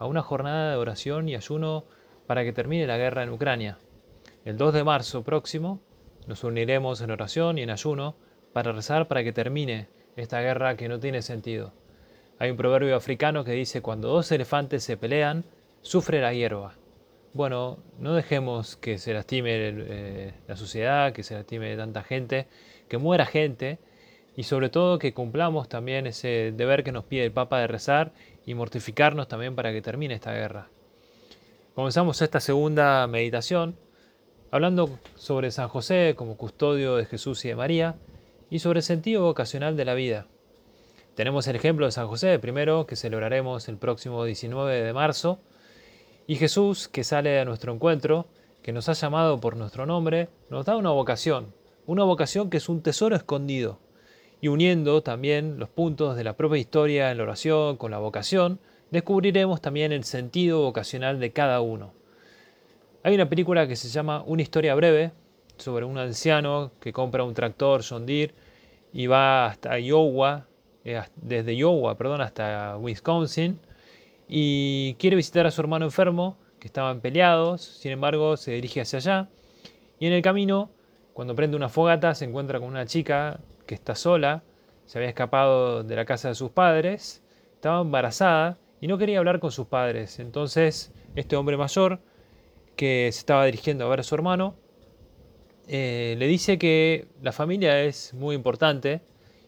a una jornada de oración y ayuno para que termine la guerra en Ucrania. El 2 de marzo próximo nos uniremos en oración y en ayuno para rezar para que termine esta guerra que no tiene sentido. Hay un proverbio africano que dice, cuando dos elefantes se pelean, sufre la hierba. Bueno, no dejemos que se lastime eh, la sociedad, que se lastime tanta gente, que muera gente, y sobre todo que cumplamos también ese deber que nos pide el Papa de rezar y mortificarnos también para que termine esta guerra. Comenzamos esta segunda meditación hablando sobre San José como custodio de Jesús y de María y sobre el sentido vocacional de la vida. Tenemos el ejemplo de San José, primero, que celebraremos el próximo 19 de marzo, y Jesús, que sale a nuestro encuentro, que nos ha llamado por nuestro nombre, nos da una vocación, una vocación que es un tesoro escondido, y uniendo también los puntos de la propia historia en la oración con la vocación, descubriremos también el sentido vocacional de cada uno. Hay una película que se llama Una historia breve sobre un anciano que compra un tractor John y va hasta Iowa, eh, desde Iowa, perdón, hasta Wisconsin y quiere visitar a su hermano enfermo que estaban peleados, sin embargo se dirige hacia allá y en el camino, cuando prende una fogata, se encuentra con una chica que está sola, se había escapado de la casa de sus padres, estaba embarazada y no quería hablar con sus padres. Entonces, este hombre mayor, que se estaba dirigiendo a ver a su hermano, eh, le dice que la familia es muy importante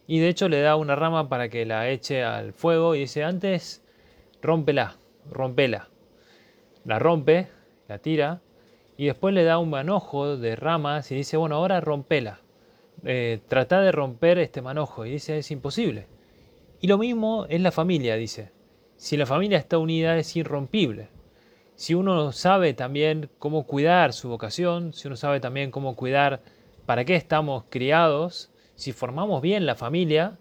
y de hecho le da una rama para que la eche al fuego y dice, antes, rómpela, rompela. La rompe, la tira y después le da un manojo de ramas y dice, bueno, ahora rompela eh, trata de romper este manojo. Y dice, es imposible. Y lo mismo es la familia, dice. Si la familia está unida es irrompible. Si uno sabe también cómo cuidar su vocación, si uno sabe también cómo cuidar para qué estamos criados, si formamos bien la familia,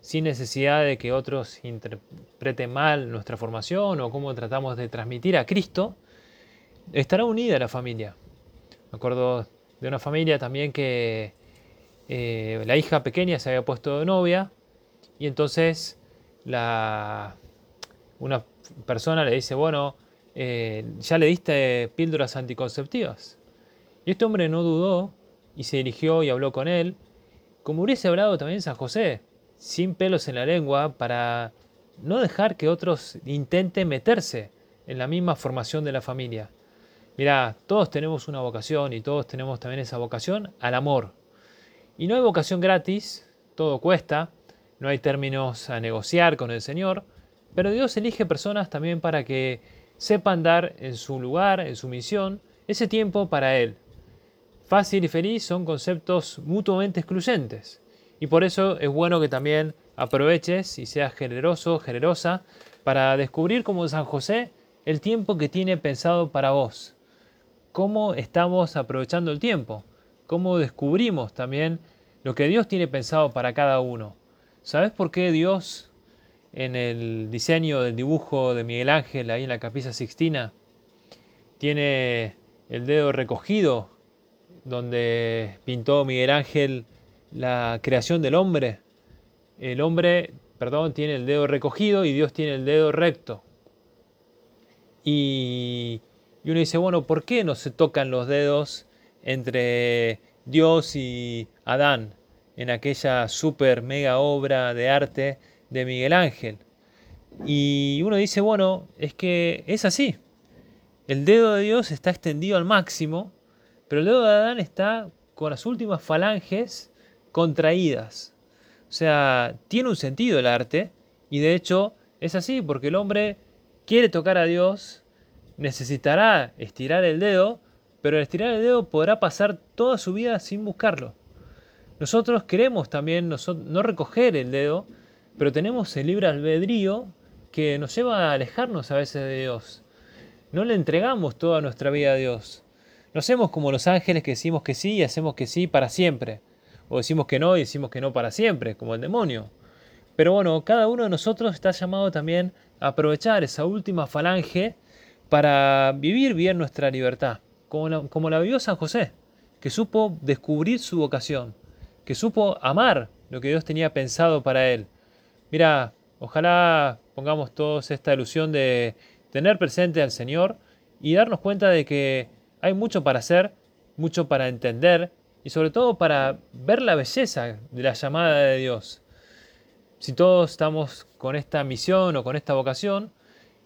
sin necesidad de que otros interpreten mal nuestra formación o cómo tratamos de transmitir a Cristo, estará unida la familia. Me acuerdo de una familia también que eh, la hija pequeña se había puesto de novia y entonces la, una persona le dice, bueno, eh, ya le diste píldoras anticonceptivas. Y este hombre no dudó y se dirigió y habló con él, como hubiese hablado también San José, sin pelos en la lengua, para no dejar que otros intenten meterse en la misma formación de la familia. Mira, todos tenemos una vocación y todos tenemos también esa vocación al amor, y no hay vocación gratis, todo cuesta, no hay términos a negociar con el Señor, pero Dios elige personas también para que sepan dar en su lugar, en su misión, ese tiempo para Él. Fácil y feliz son conceptos mutuamente excluyentes. Y por eso es bueno que también aproveches y seas generoso, generosa, para descubrir como San José el tiempo que tiene pensado para vos. ¿Cómo estamos aprovechando el tiempo? Cómo descubrimos también lo que Dios tiene pensado para cada uno. ¿Sabes por qué Dios en el diseño del dibujo de Miguel Ángel ahí en la capilla Sixtina tiene el dedo recogido donde pintó Miguel Ángel la creación del hombre? El hombre, perdón, tiene el dedo recogido y Dios tiene el dedo recto. Y, y uno dice, bueno, ¿por qué no se tocan los dedos entre Dios y Adán en aquella super mega obra de arte de Miguel Ángel. Y uno dice, bueno, es que es así. El dedo de Dios está extendido al máximo, pero el dedo de Adán está con las últimas falanges contraídas. O sea, tiene un sentido el arte y de hecho es así porque el hombre quiere tocar a Dios, necesitará estirar el dedo, pero al estirar el dedo podrá pasar toda su vida sin buscarlo. Nosotros queremos también no recoger el dedo, pero tenemos el libre albedrío que nos lleva a alejarnos a veces de Dios. No le entregamos toda nuestra vida a Dios. No hacemos como los ángeles que decimos que sí y hacemos que sí para siempre. O decimos que no y decimos que no para siempre, como el demonio. Pero bueno, cada uno de nosotros está llamado también a aprovechar esa última falange para vivir bien nuestra libertad, como la, como vivió San José, que supo descubrir su vocación, que supo amar lo que Dios tenía pensado para él. Mira, ojalá pongamos todos esta ilusión de tener presente al Señor y darnos cuenta de que hay mucho para hacer, mucho para entender y sobre todo para ver la belleza de la llamada de Dios. Si todos estamos con esta misión o con esta vocación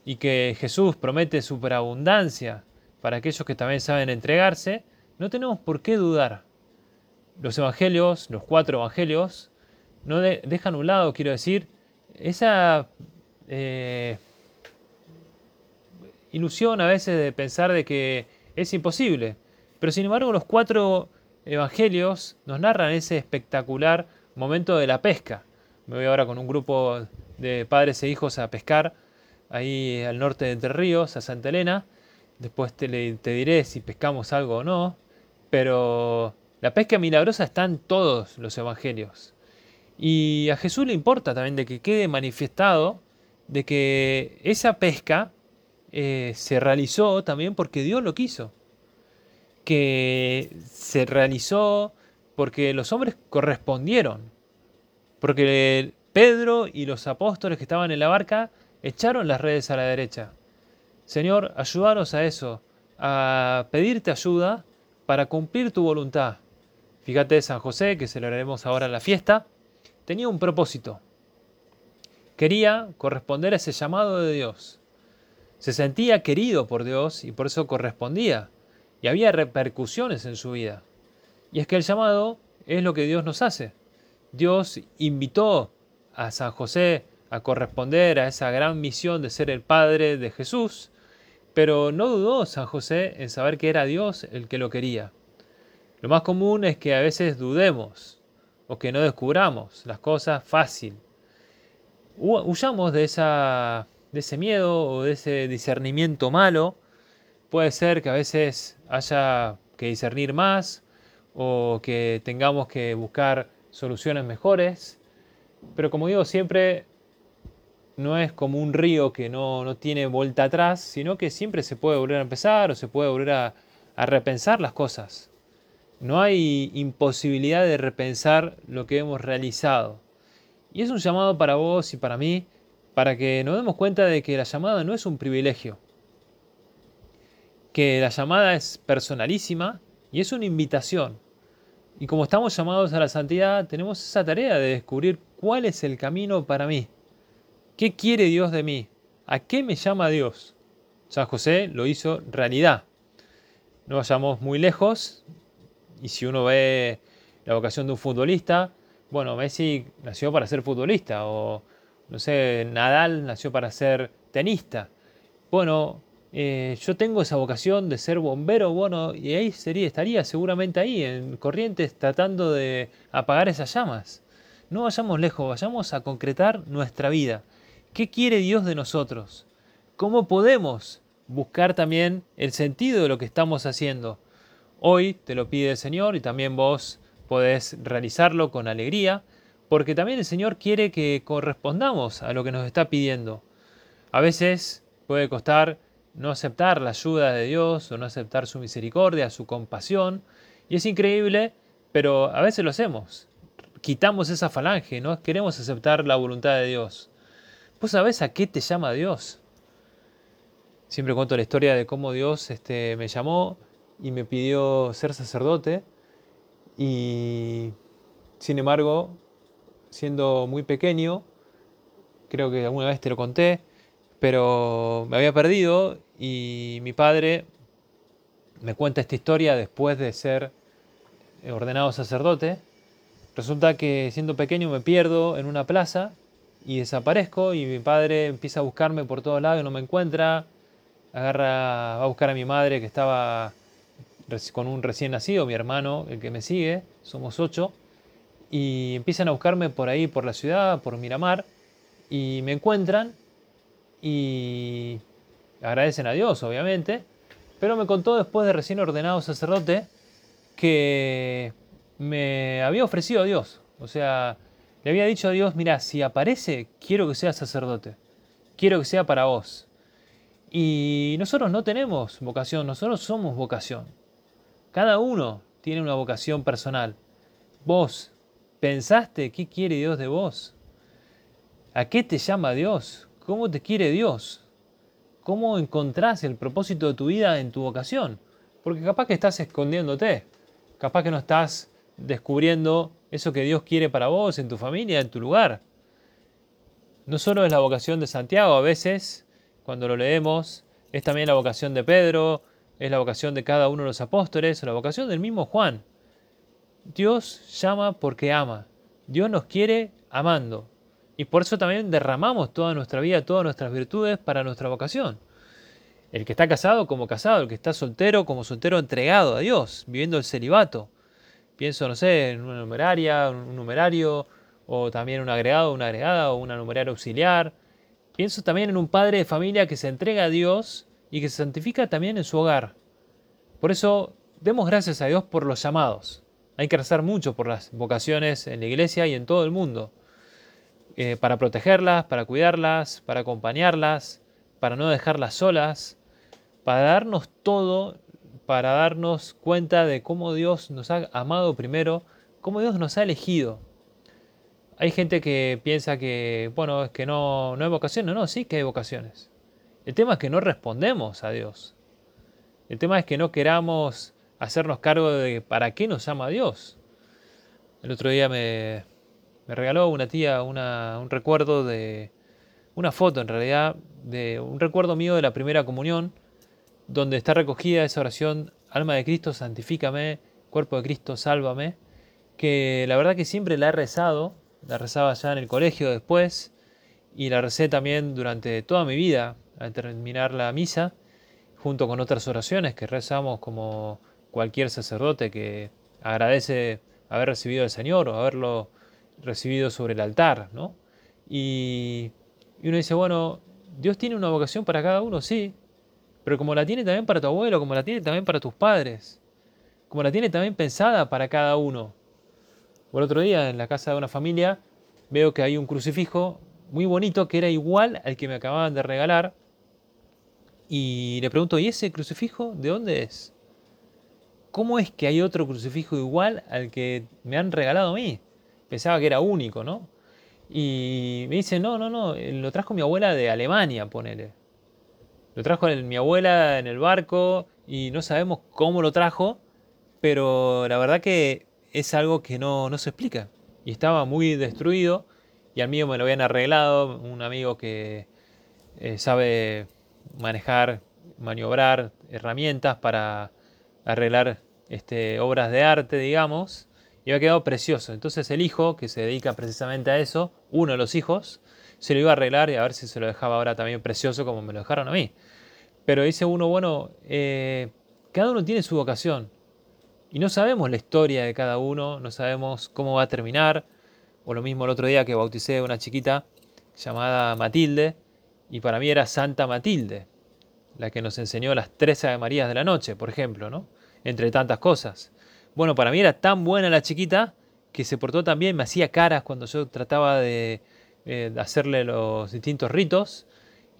y que Jesús promete superabundancia para aquellos que también saben entregarse, no tenemos por qué dudar. Los evangelios, los cuatro evangelios, no dejan a un lado, quiero decir, esa eh, ilusión a veces de pensar de que es imposible. Pero sin embargo los cuatro evangelios nos narran ese espectacular momento de la pesca. Me voy ahora con un grupo de padres e hijos a pescar ahí al norte de Entre Ríos, a Santa Elena. Después te, te diré si pescamos algo o no. Pero la pesca milagrosa está en todos los evangelios. Y a Jesús le importa también de que quede manifestado de que esa pesca eh, se realizó también porque Dios lo quiso. Que se realizó porque los hombres correspondieron. Porque Pedro y los apóstoles que estaban en la barca echaron las redes a la derecha. Señor, ayúdanos a eso, a pedirte ayuda para cumplir tu voluntad. Fíjate San José, que celebraremos ahora la fiesta, tenía un propósito. Quería corresponder a ese llamado de Dios. Se sentía querido por Dios y por eso correspondía. Y había repercusiones en su vida. Y es que el llamado es lo que Dios nos hace. Dios invitó a San José a corresponder a esa gran misión de ser el Padre de Jesús, pero no dudó San José en saber que era Dios el que lo quería. Lo más común es que a veces dudemos o que no descubramos las cosas fácil. Huyamos de, esa, de ese miedo o de ese discernimiento malo. Puede ser que a veces haya que discernir más o que tengamos que buscar soluciones mejores. Pero como digo siempre, no es como un río que no, no, tiene vuelta atrás, sino que siempre se puede volver a empezar o se puede volver a, a repensar las cosas. No hay imposibilidad de repensar lo que hemos realizado. Y es un llamado para vos y para mí, para que nos demos cuenta de que la llamada no es un privilegio, que la llamada es personalísima y es una invitación. Y como estamos llamados a la santidad, tenemos esa tarea de descubrir cuál es el camino para mí. ¿Qué quiere Dios de mí? ¿A qué me llama Dios? San José lo hizo realidad. No vayamos muy lejos, y si uno ve la vocación de un futbolista, bueno, Messi nació para ser futbolista, o no sé, Nadal nació para ser tenista. Bueno, eh, yo tengo esa vocación de ser bombero, bueno, y ahí estaría seguramente ahí, en Corrientes, tratando de apagar esas llamas. No vayamos lejos, vayamos a concretar nuestra vida. ¿Qué quiere Dios de nosotros? ¿Cómo podemos buscar también el sentido de lo que estamos haciendo? Hoy te lo pide el Señor y también vos podés realizarlo con alegría, porque también el Señor quiere que correspondamos a lo que nos está pidiendo. A veces puede costar no aceptar la ayuda de Dios o no aceptar su misericordia, su compasión, y es increíble, pero a veces lo hacemos. Quitamos esa falange, no queremos aceptar la voluntad de Dios. ¿Vos sabés a qué te llama Dios? Siempre cuento la historia de cómo Dios este, me llamó y me pidió ser sacerdote y sin embargo, siendo muy pequeño, creo que alguna vez te lo conté, pero me había perdido y mi padre me cuenta esta historia después de ser ordenado sacerdote. Resulta que siendo pequeño me pierdo en una plaza y desaparezco y mi padre empieza a buscarme por todos lados y no me encuentra. Agarra, va a buscar a mi madre que estaba con un recién nacido, mi hermano, el que me sigue, somos ocho, y empiezan a buscarme por ahí, por la ciudad, por Miramar, y me encuentran y agradecen a Dios, obviamente, pero me contó después de recién ordenado sacerdote que me había ofrecido a Dios. O sea, le había dicho a Dios, mira, si aparece, quiero que sea sacerdote. Quiero que sea para vos. Y nosotros no tenemos vocación, nosotros somos vocación. Cada uno tiene una vocación personal. Vos, ¿pensaste qué quiere Dios de vos? ¿A qué te llama Dios? ¿Cómo te quiere Dios? ¿Cómo encontrás el propósito de tu vida en tu vocación? Porque capaz que estás escondiéndote, capaz que no estás descubriendo eso que Dios quiere para vos, en tu familia, en tu lugar. No solo es la vocación de Santiago, a veces, cuando lo leemos, es también la vocación de Pedro, es la vocación de cada uno de los apóstoles, o la vocación del mismo Juan. Dios llama porque ama. Dios nos quiere amando. Y por eso también derramamos toda nuestra vida, todas nuestras virtudes para nuestra vocación. El que está casado como casado, el que está soltero como soltero entregado a Dios, viviendo el celibato. Pienso, no sé, en una numeraria, un numerario, o también un agregado, una agregada, o una numeraria auxiliar. Pienso también en un padre de familia que se entrega a Dios y que se santifica también en su hogar. Por eso, demos gracias a Dios por los llamados. Hay que rezar mucho por las vocaciones en la iglesia y en todo el mundo. Eh, para protegerlas, para cuidarlas, para acompañarlas, para no dejarlas solas, para darnos todo, para darnos cuenta de cómo Dios nos ha amado primero, cómo Dios nos ha elegido. Hay gente que piensa que, bueno, es que no, no hay vocaciones. No, no, sí que hay vocaciones. El tema es que no respondemos a Dios. El tema es que no queramos hacernos cargo de para qué nos llama Dios. El otro día me, me regaló una tía un recuerdo de, una foto en realidad, de un recuerdo mío de la primera comunión, donde está recogida esa oración, alma de Cristo, santifícame, cuerpo de Cristo, sálvame, que la verdad que siempre la he rezado, la rezaba ya en el colegio después, y la recé también durante toda mi vida, al terminar la misa, junto con otras oraciones que rezamos como cualquier sacerdote que agradece haber recibido al Señor o haberlo recibido sobre el altar, ¿no? Y, uno dice, bueno, Dios tiene una vocación para cada uno, sí, pero como la tiene también para tu abuelo, como la tiene también para tus padres, como la tiene también pensada para cada uno. Por otro día, en la casa de una familia, veo que hay un crucifijo muy bonito que era igual al que me acababan de regalar. Y le pregunto, ¿y ese crucifijo de dónde es? ¿Cómo es que hay otro crucifijo igual al que me han regalado a mí? pensaba que era único, ¿no? Y me dice, no, no, no, lo trajo mi abuela de Alemania, ponele. Lo trajo mi abuela en el barco y no sabemos cómo lo trajo, pero la verdad que es algo que no, no se explica. Y estaba muy destruido y al mío me lo habían arreglado, un amigo que eh, sabe manejar, maniobrar herramientas para arreglar este, obras de arte, digamos, y había quedado precioso. Entonces el hijo, que se dedica precisamente a eso, uno de los hijos, se lo iba a arreglar y a ver si se lo dejaba ahora también precioso como me lo dejaron a mí. Pero dice uno, bueno, eh, cada uno tiene su vocación y no sabemos la historia de cada uno, no sabemos cómo va a terminar. O lo mismo el otro día que bauticé a una chiquita llamada Matilde y para mí era Santa Matilde, la que nos enseñó las tres Ave Marías de la noche, por ejemplo, ¿no? Entre tantas cosas. Bueno, para mí era tan buena la chiquita que se portó tan bien, me hacía caras cuando yo trataba de, eh, hacerle los distintos ritos,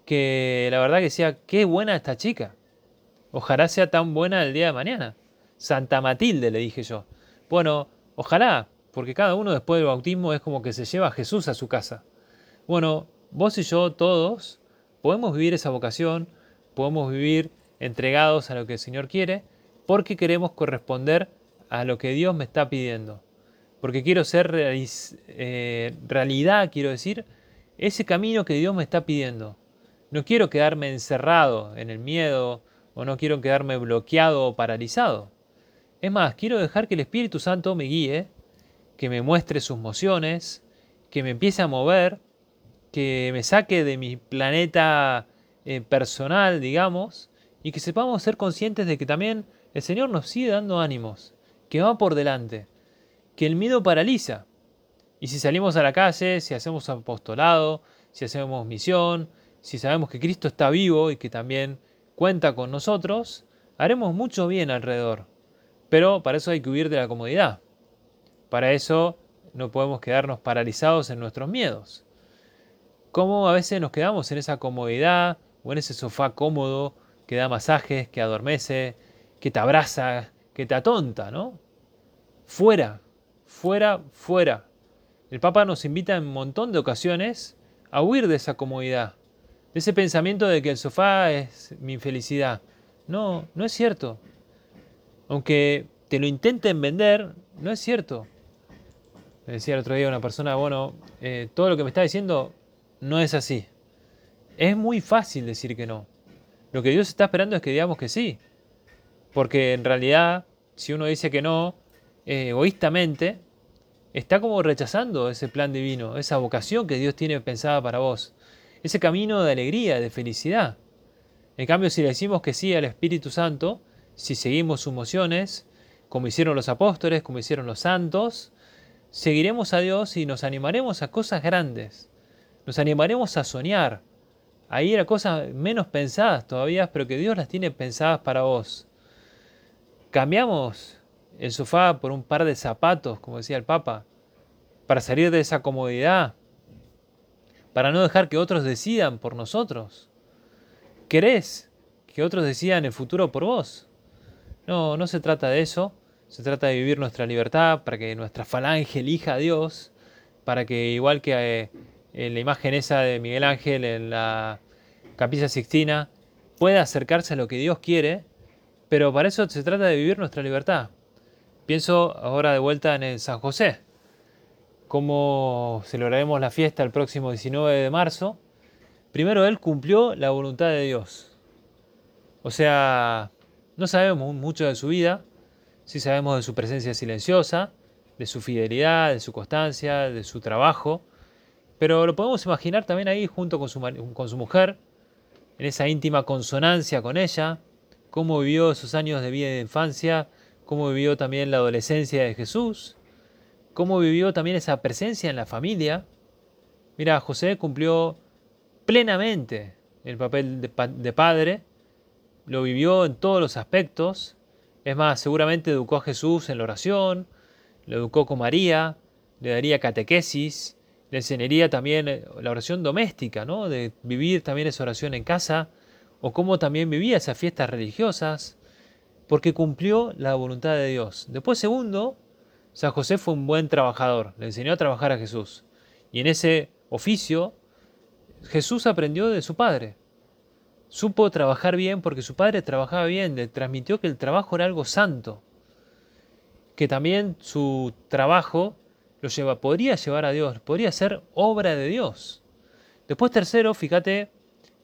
que la verdad que decía, qué buena esta chica. Ojalá sea tan buena el día de mañana. Santa Matilde, le dije yo. Bueno, ojalá, porque cada uno después del bautismo es como que se lleva a Jesús a su casa. Bueno, vos y yo, todos, podemos vivir esa vocación, podemos vivir entregados a lo que el Señor quiere, porque queremos corresponder a lo que Dios me está pidiendo. Porque quiero ser eh, realidad, quiero decir, ese camino que Dios me está pidiendo. No quiero quedarme encerrado en el miedo o no quiero quedarme bloqueado o paralizado. Es más, quiero dejar que el Espíritu Santo me guíe, que me muestre sus mociones, que me empiece a mover, que me saque de mi planeta eh, personal, digamos, y que sepamos ser conscientes de que también el Señor nos sigue dando ánimos, que va por delante, que el miedo paraliza. Y si salimos a la calle, si hacemos apostolado, si hacemos misión, si sabemos que Cristo está vivo y que también cuenta con nosotros, haremos mucho bien alrededor. Pero para eso hay que huir de la comodidad. Para eso no podemos quedarnos paralizados en nuestros miedos. Como a veces nos quedamos en esa comodidad o en ese sofá cómodo que da masajes, que adormece, que te abraza, que te atonta, ¿no? Fuera, fuera, fuera. El Papa nos invita en un montón de ocasiones a huir de esa comodidad, ese pensamiento de que el sofá es mi felicidad. No, no es cierto. Aunque te lo intenten vender, no es cierto. Me decía el otro día una persona, bueno, eh, todo lo que me está diciendo no es así. Es muy fácil decir que no. Lo que Dios está esperando es que digamos que sí. Porque en realidad, si uno dice que no, eh, egoístamente, está como rechazando ese plan divino, esa vocación que Dios tiene pensada para vos, ese camino de alegría, de felicidad. En cambio, si le decimos que sí al Espíritu Santo, si seguimos sus mociones, como hicieron los apóstoles, como hicieron los santos, seguiremos a Dios y nos animaremos a cosas grandes. Nos animaremos a soñar, a ir a cosas menos pensadas todavía, pero que Dios las tiene pensadas para vos. Cambiamos el sofá por un par de zapatos, como decía el Papa, para salir de esa comodidad, para no dejar que otros decidan por nosotros. ¿Querés que otros decidan el futuro por vos? No, no se trata de eso, se trata de vivir nuestra libertad para que nuestra falange elija a Dios, para que igual que eh, la imagen esa de Miguel Ángel en la Capilla Sixtina, pueda acercarse a lo que Dios quiere, pero para eso se trata de vivir nuestra libertad. Pienso ahora de vuelta en el San José, cómo celebraremos la fiesta el próximo 19 de marzo. Primero él cumplió la voluntad de Dios. O sea, no sabemos mucho de su vida, sí sabemos de su presencia silenciosa, de su fidelidad, de su constancia, de su trabajo, pero lo podemos imaginar también ahí junto con su, con su mujer, en esa íntima consonancia con ella, cómo vivió sus años de vida de infancia, cómo vivió también la adolescencia de Jesús, cómo vivió también esa presencia en la familia. Mira, José cumplió plenamente el papel de, padre, lo vivió en todos los aspectos, es más, seguramente educó a Jesús en la oración, lo educó con María, le daría catequesis, le enseñaría también eh, la oración doméstica, ¿no? de vivir también esa oración en casa, o cómo también vivía esas fiestas religiosas, porque cumplió la voluntad de Dios. Después, segundo, San José fue un buen trabajador, le enseñó a trabajar a Jesús. Y en ese oficio, Jesús aprendió de su padre. Supo trabajar bien porque su padre trabajaba bien, le transmitió que el trabajo era algo santo, que también su trabajo lo lleva, podría llevar a Dios, podría ser obra de Dios. Después tercero, fíjate,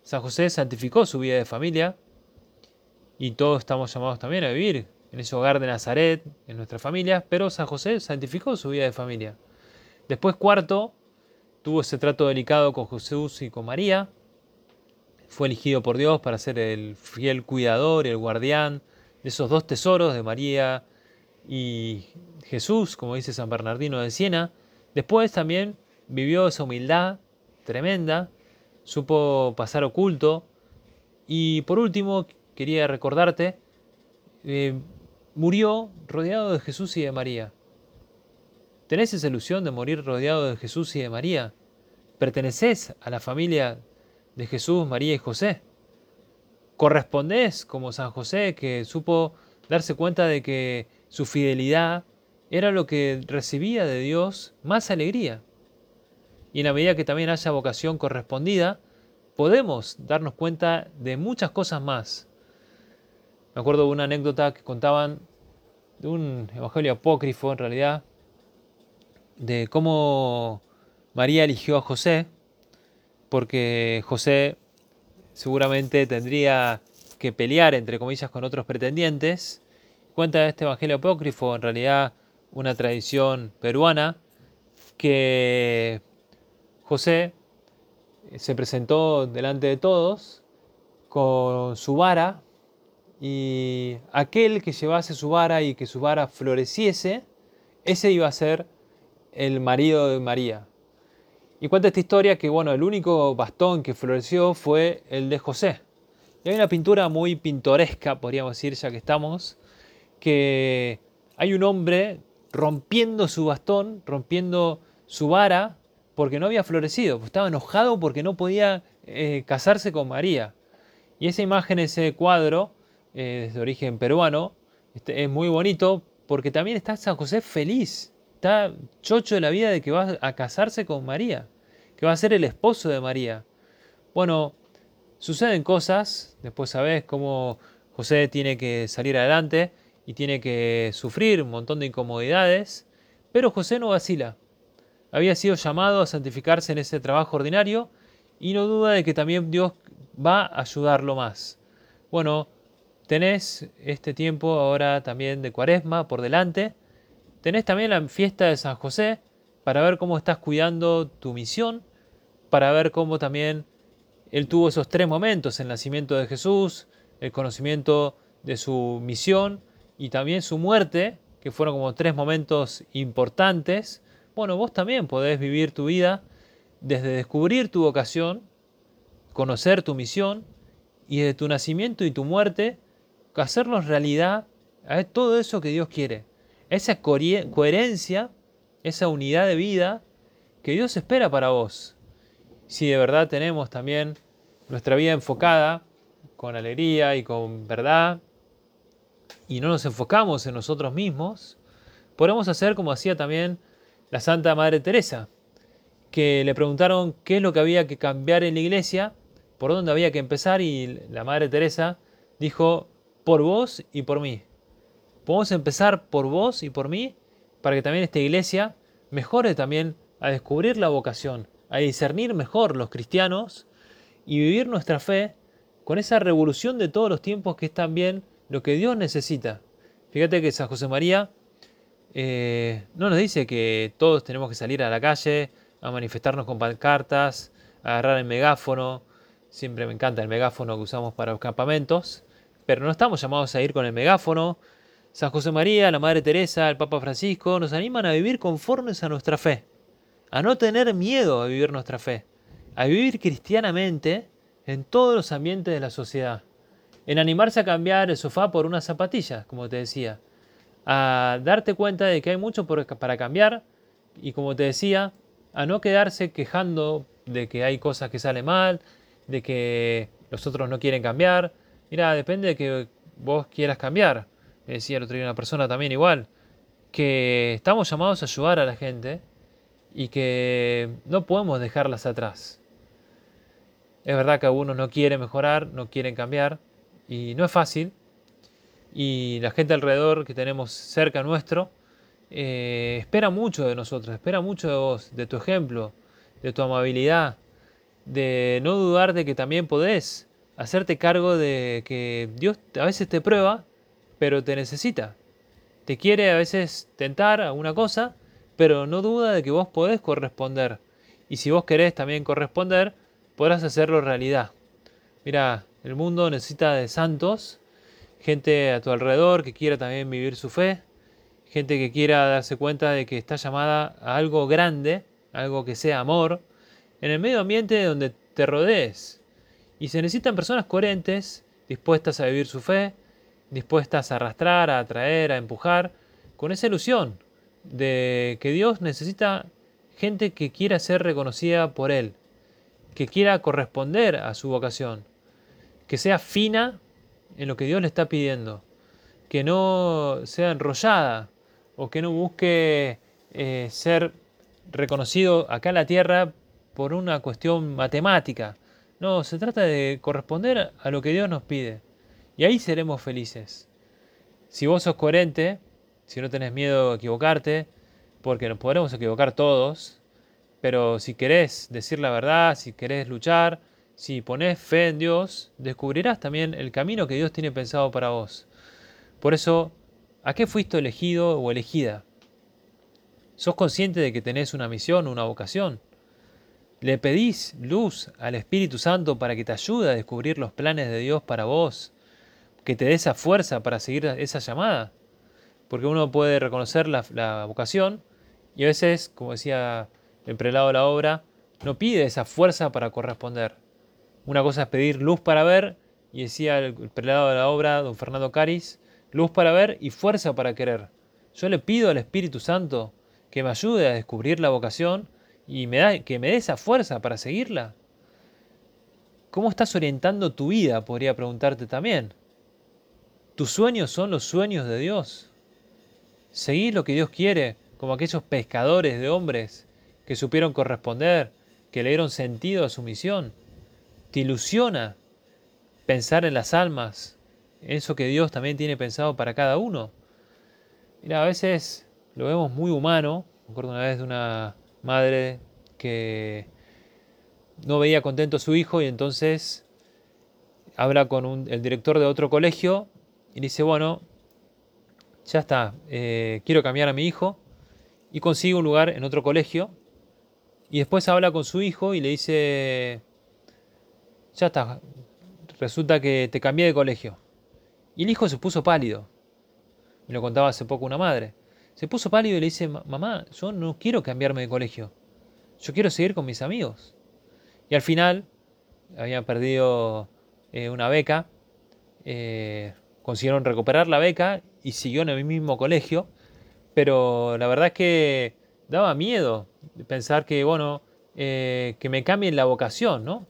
San José santificó su vida de familia y todos estamos llamados también a vivir en ese hogar de Nazaret, en nuestras familias, pero San José santificó su vida de familia. Después cuarto, tuvo ese trato delicado con Jesús y con María, fue elegido por Dios para ser el fiel cuidador y el guardián de esos dos tesoros de María y Jesús, como dice San Bernardino de Siena, después también vivió esa humildad tremenda, supo pasar oculto. Y por último quería recordarte, eh, murió rodeado de Jesús y de María. ¿Tenés esa ilusión de morir rodeado de Jesús y de María? ¿Pertenecés a la familia de Jesús, María y José? ¿Correspondés como San José que supo darse cuenta de que su fidelidad era lo que recibía de Dios más alegría. Y en la medida que también haya vocación correspondida, podemos darnos cuenta de muchas cosas más. Me acuerdo de una anécdota que contaban de un evangelio apócrifo en realidad, de cómo María eligió a José, porque José seguramente tendría que pelear, entre comillas, con otros pretendientes, Cuenta este Evangelio apócrifo, en realidad una tradición peruana, que José se presentó delante de todos con su vara y aquel que llevase su vara y que su vara floreciese, ese iba a ser el marido de María. Y cuenta esta historia que, bueno, el único bastón que floreció fue el de José. Y hay una pintura muy pintoresca, podríamos decir, ya que estamos, que hay un hombre rompiendo su bastón, rompiendo su vara, porque no había florecido, estaba enojado porque no podía eh, casarse con María. Y esa imagen, ese cuadro, eh, de origen peruano, este, es muy bonito porque también está San José feliz, está chocho de la vida de que va a casarse con María, que va a ser el esposo de María. Bueno, suceden cosas, después sabes cómo José tiene que salir adelante y tiene que sufrir un montón de incomodidades, pero José no vacila. Había sido llamado a santificarse en ese trabajo ordinario y no duda de que también Dios va a ayudarlo más. Bueno, tenés este tiempo ahora también de cuaresma por delante. Tenés también la fiesta de San José para ver cómo estás cuidando tu misión, para ver cómo también él tuvo esos tres momentos, el nacimiento de Jesús, el conocimiento de su misión y también su muerte, que fueron como tres momentos importantes. Bueno, vos también podés vivir tu vida desde descubrir tu vocación, conocer tu misión y de tu nacimiento y tu muerte hacernos realidad a todo eso que Dios quiere. Esa coherencia, esa unidad de vida que Dios espera para vos. Si de verdad tenemos también nuestra vida enfocada con alegría y con verdad, y no nos enfocamos en nosotros mismos, podemos hacer como hacía también la Santa Madre Teresa, que le preguntaron qué es lo que había que cambiar en la iglesia, por dónde había que empezar, y la Madre Teresa dijo, por vos y por mí. Podemos empezar por vos y por mí para que también esta iglesia mejore también a descubrir la vocación, a discernir mejor los cristianos y vivir nuestra fe con esa revolución de todos los tiempos que es también lo que Dios necesita. Fíjate que San José María eh, no nos dice que todos tenemos que salir a la calle a manifestarnos con pancartas, a agarrar el megáfono. Siempre me encanta el megáfono que usamos para los campamentos pero no estamos llamados a ir con el megáfono. San José María, la Madre Teresa, el Papa Francisco nos animan a vivir conformes a nuestra fe, a no tener miedo a vivir nuestra fe, a vivir cristianamente en todos los ambientes de la sociedad, en animarse a cambiar el sofá por unas zapatillas, como te decía, a darte cuenta de que hay mucho para cambiar y como te decía, a no quedarse quejando de que hay cosas que salen mal, de que los otros no quieren cambiar, Mira, depende de que vos quieras cambiar. Me decía el otro día una persona también igual, que estamos llamados a ayudar a la gente y que no podemos dejarlas atrás. Es verdad que algunos no quieren mejorar, no quieren cambiar y no es fácil. Y la gente alrededor que tenemos cerca nuestro eh, espera mucho de nosotros, espera mucho de vos, de tu ejemplo, de tu amabilidad, de no dudar de que también podés hacerte cargo de que Dios a veces te prueba, pero te necesita. Te quiere a veces tentar a una cosa, pero no duda de que vos podés corresponder. Y si vos querés también corresponder, podrás hacerlo realidad. Mira, el mundo necesita de santos, gente a tu alrededor que quiera también vivir su fe, gente que quiera darse cuenta de que está llamada a algo grande, algo que sea amor, en el medio ambiente donde te rodees. Y se necesitan personas coherentes, dispuestas a vivir su fe, dispuestas a arrastrar, a atraer, a empujar, con esa ilusión de que Dios necesita gente que quiera ser reconocida por Él, que quiera corresponder a su vocación, que sea fina en lo que Dios le está pidiendo, que no sea enrollada o que no busque eh, ser reconocido acá en la tierra por una cuestión matemática, no, se trata de corresponder a lo que Dios nos pide. Y ahí seremos felices. Si vos sos coherente, si no tenés miedo a equivocarte, porque nos podremos equivocar todos, pero si querés decir la verdad, si querés luchar, si ponés fe en Dios, descubrirás también el camino que Dios tiene pensado para vos. Por eso, ¿a qué fuiste elegido o elegida? ¿Sos consciente de que tenés una misión, una vocación? ¿Le pedís luz al Espíritu Santo para que te ayude a descubrir los planes de Dios para vos? ¿Que te dé esa fuerza para seguir esa llamada? Porque uno puede reconocer la, vocación y a veces, como decía el prelado de la obra, no pide esa fuerza para corresponder. Una cosa es pedir luz para ver, y decía el, prelado de la obra, don Fernando Caris, luz para ver y fuerza para querer. Yo le pido al Espíritu Santo que me ayude a descubrir la vocación y me da, que me dé esa fuerza para seguirla. ¿Cómo estás orientando tu vida? Podría preguntarte también. ¿Tus sueños son los sueños de Dios? ¿Seguís lo que Dios quiere, como aquellos pescadores de hombres que supieron corresponder, que le dieron sentido a su misión? ¿Te ilusiona pensar en las almas, eso que Dios también tiene pensado para cada uno? Mira, a veces lo vemos muy humano. Me acuerdo una vez de una madre que no veía contento a su hijo y entonces habla con el director de otro colegio y dice, bueno, ya está, eh, quiero cambiar a mi hijo y consigue un lugar en otro colegio y después habla con su hijo y le dice, ya está, resulta que te cambié de colegio. Y el hijo se puso pálido. Me lo contaba hace poco una madre. Se puso pálido y le dice, mamá, yo no quiero cambiarme de colegio. Yo quiero seguir con mis amigos. Y al final, había perdido eh, una beca, eh, consiguieron recuperar la beca y siguió en el mismo colegio, pero la verdad es que daba miedo pensar que, bueno, eh, que me cambien la vocación, ¿no?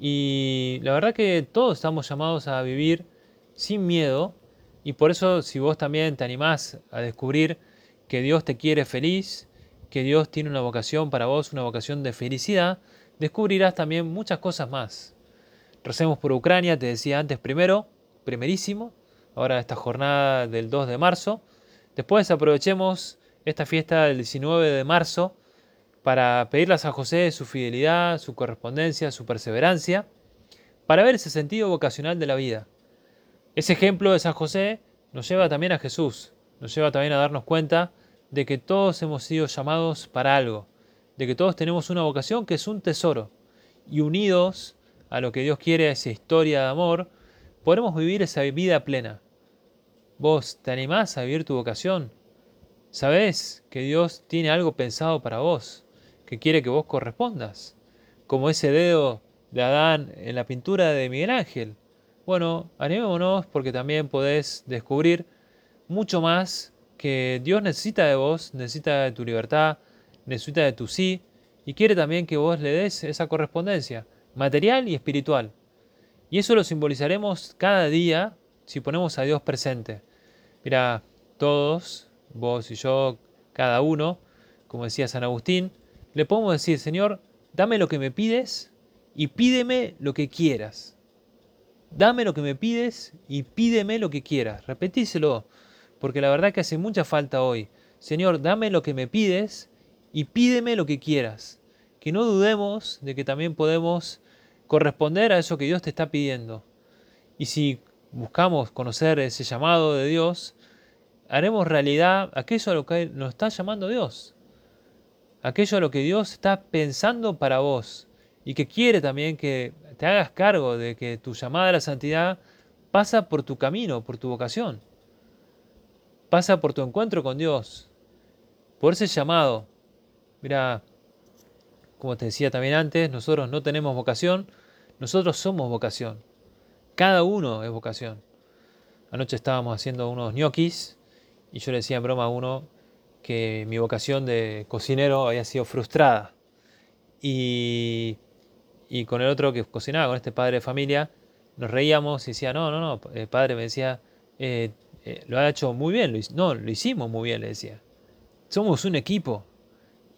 Y la verdad que todos estamos llamados a vivir sin miedo y por eso si vos también te animás a descubrir que Dios te quiere feliz, que Dios tiene una vocación para vos, una vocación de felicidad, descubrirás también muchas cosas más. Recemos por Ucrania, te decía antes primero, primerísimo, ahora esta jornada del 2 de marzo. Después aprovechemos esta fiesta del 19 de marzo para pedirle a San José su fidelidad, su correspondencia, su perseverancia, para ver ese sentido vocacional de la vida. Ese ejemplo de San José nos lleva también a Jesús, nos lleva también a darnos cuenta de que todos hemos sido llamados para algo, de que todos tenemos una vocación que es un tesoro, y unidos a lo que Dios quiere, a esa historia de amor, podremos vivir esa vida plena. ¿Vos te animás a vivir tu vocación? ¿Sabés que Dios tiene algo pensado para vos, que quiere que vos correspondas? Como ese dedo de Adán en la pintura de Miguel Ángel. Bueno, animémonos porque también podés descubrir mucho más que Dios necesita de vos, necesita de tu libertad, necesita de tu sí y quiere también que vos le des esa correspondencia material y espiritual. Y eso lo simbolizaremos cada día si ponemos a Dios presente. Mira, todos, vos y yo, cada uno, como decía San Agustín, le podemos decir, Señor, dame lo que me pides y pídeme lo que quieras. Dame lo que me pides y pídeme lo que quieras. Repetíselo, porque la verdad que hace mucha falta hoy. Señor, dame lo que me pides y pídeme lo que quieras. Que no dudemos de que también podemos corresponder a eso que Dios te está pidiendo. Y si buscamos conocer ese llamado de Dios, haremos realidad aquello a lo que nos está llamando Dios. Aquello a lo que Dios está pensando para vos y que quiere también que te hagas cargo de que tu llamada a la santidad pasa por tu camino, por tu vocación. Pasa por tu encuentro con Dios, por ese llamado. Mira, como te decía también antes, nosotros no tenemos vocación, nosotros somos vocación. Cada uno es vocación. Anoche estábamos haciendo unos ñoquis y yo le decía en broma a uno que mi vocación de cocinero había sido frustrada. Y y con el otro que cocinaba, con este padre de familia, nos reíamos y decía, no, no, no, el padre me decía, eh, eh, lo ha hecho muy bien, lo, no, lo hicimos muy bien, le decía. Somos un equipo.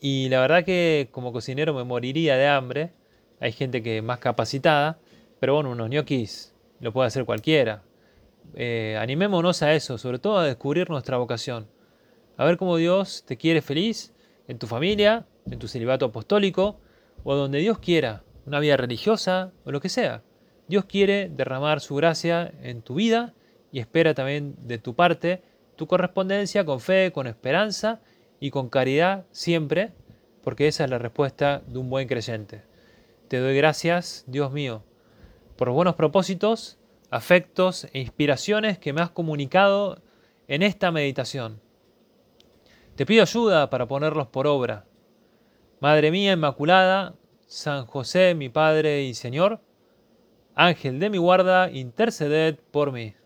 Y la verdad que como cocinero me moriría de hambre. Hay gente que es más capacitada, pero bueno, unos ñoquis lo puede hacer cualquiera. Eh, animémonos a eso, sobre todo a descubrir nuestra vocación. A ver cómo Dios te quiere feliz en tu familia, en tu celibato apostólico o donde Dios quiera una vida religiosa o lo que sea. Dios quiere derramar su gracia en tu vida y espera también de tu parte tu correspondencia con fe, con esperanza y con caridad siempre, porque esa es la respuesta de un buen creyente. Te doy gracias, Dios mío, por los buenos propósitos, afectos e inspiraciones que me has comunicado en esta meditación. Te pido ayuda para ponerlos por obra. Madre mía Inmaculada, San José, mi Padre y Señor, Ángel de mi guarda, interceded por mí.